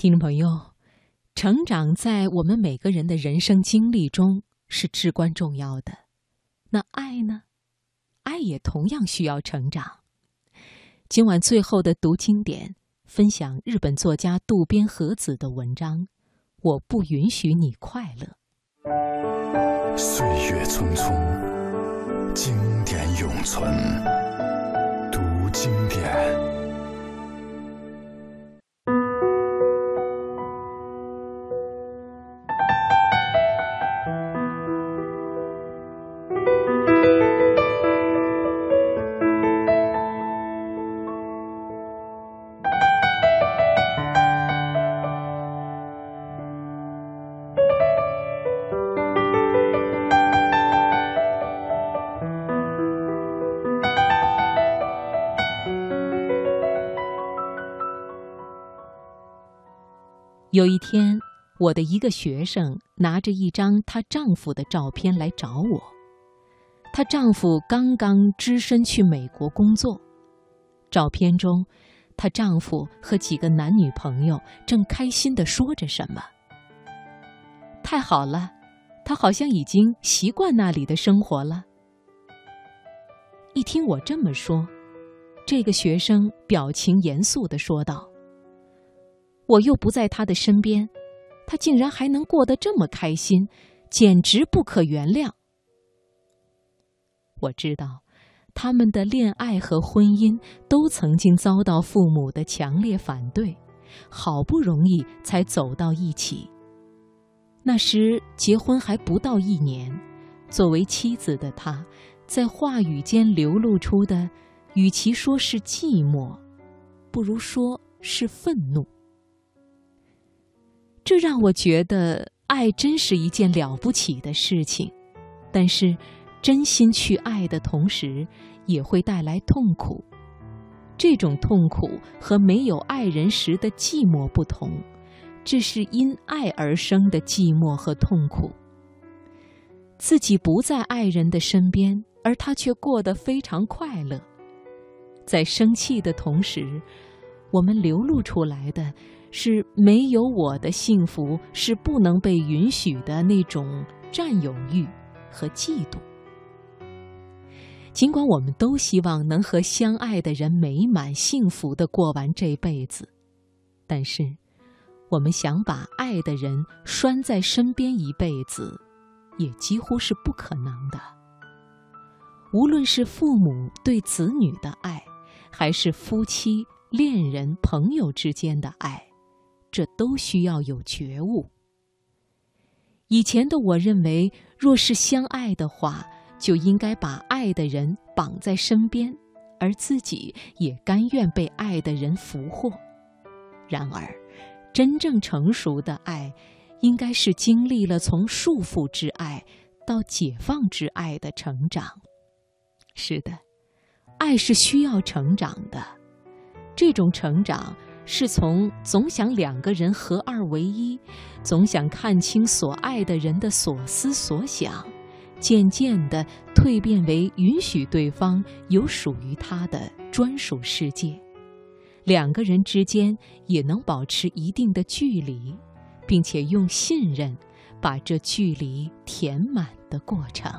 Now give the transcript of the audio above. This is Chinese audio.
听众朋友，成长在我们每个人的人生经历中是至关重要的。那爱呢？爱也同样需要成长。今晚最后的读经典，分享日本作家渡边和子的文章《我不允许你快乐》。岁月匆匆，经典永存。读经典。有一天，我的一个学生拿着一张她丈夫的照片来找我。她丈夫刚刚只身去美国工作。照片中，她丈夫和几个男女朋友正开心地说着什么。太好了，他好像已经习惯那里的生活了。一听我这么说，这个学生表情严肃地说道。我又不在他的身边，他竟然还能过得这么开心，简直不可原谅。我知道，他们的恋爱和婚姻都曾经遭到父母的强烈反对，好不容易才走到一起。那时结婚还不到一年，作为妻子的他，在话语间流露出的，与其说是寂寞，不如说是愤怒。这让我觉得爱真是一件了不起的事情，但是真心去爱的同时，也会带来痛苦。这种痛苦和没有爱人时的寂寞不同，这是因爱而生的寂寞和痛苦。自己不在爱人的身边，而他却过得非常快乐。在生气的同时，我们流露出来的。是没有我的幸福是不能被允许的那种占有欲和嫉妒。尽管我们都希望能和相爱的人美满幸福的过完这辈子，但是我们想把爱的人拴在身边一辈子，也几乎是不可能的。无论是父母对子女的爱，还是夫妻、恋人、朋友之间的爱。这都需要有觉悟。以前的我认为，若是相爱的话，就应该把爱的人绑在身边，而自己也甘愿被爱的人俘获。然而，真正成熟的爱，应该是经历了从束缚之爱到解放之爱的成长。是的，爱是需要成长的，这种成长。是从总想两个人合二为一，总想看清所爱的人的所思所想，渐渐地蜕变为允许对方有属于他的专属世界，两个人之间也能保持一定的距离，并且用信任把这距离填满的过程。